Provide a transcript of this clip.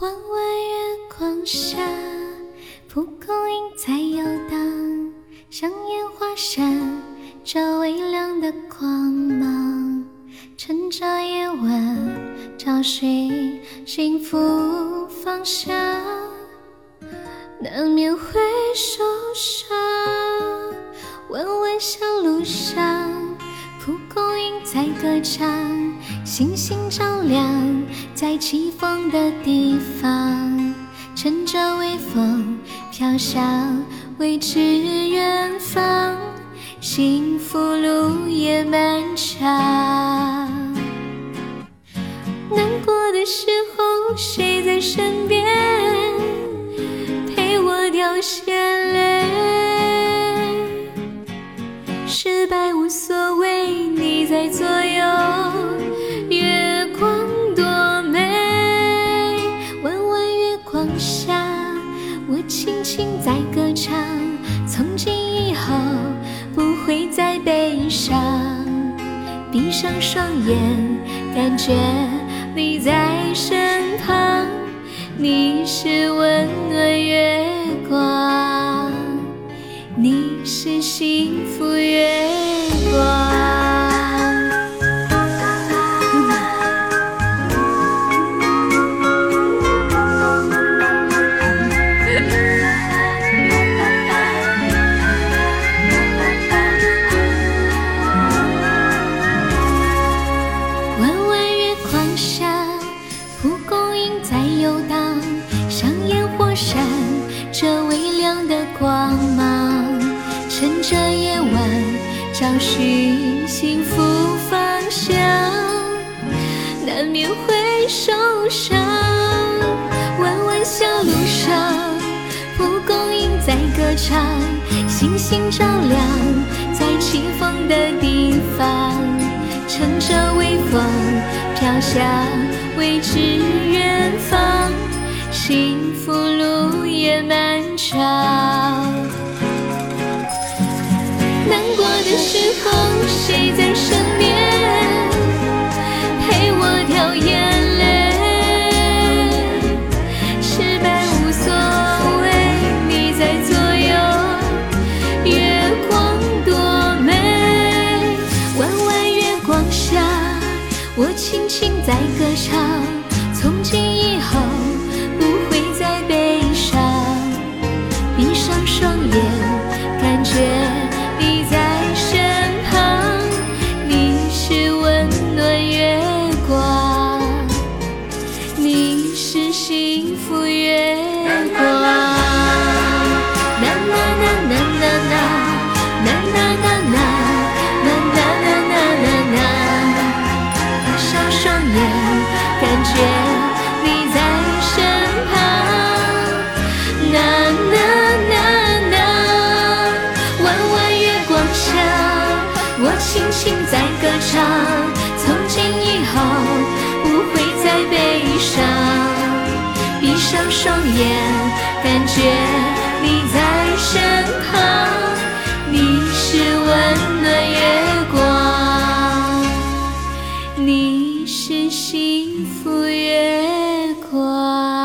弯弯月光下，蒲公英在游荡，像烟花闪着微亮的光芒。趁着夜晚找寻幸福方向，难免会受伤。弯弯小路上，蒲公英在歌唱，星星照亮在起风的地方。乘着微风飘向未知远方，幸福路也漫长。难过的时候，谁在身边在悲伤。闭上双眼，感觉你在身旁，你是温暖月光，你是幸福月蒲公英在游荡，像烟火闪着微亮的光芒。趁着夜晚找寻幸福方向，难免会受伤。弯弯小路上，蒲公英在歌唱，星星照亮在起风的地方。乘着微风飘向未知远方，幸福路也漫长。难过的时候，谁在身边在歌唱，从今以后不会再悲伤。闭上双眼，感觉你在身旁，你是温暖月光，你是幸福月光。啦啦啦啦，啦啦啦啦，双眼，感觉你在身旁。那那那那，弯弯月光下，我轻轻在歌唱。从今以后不会再悲伤。闭上双眼，感觉你在身旁，你是温暖月光，你是幸福月光。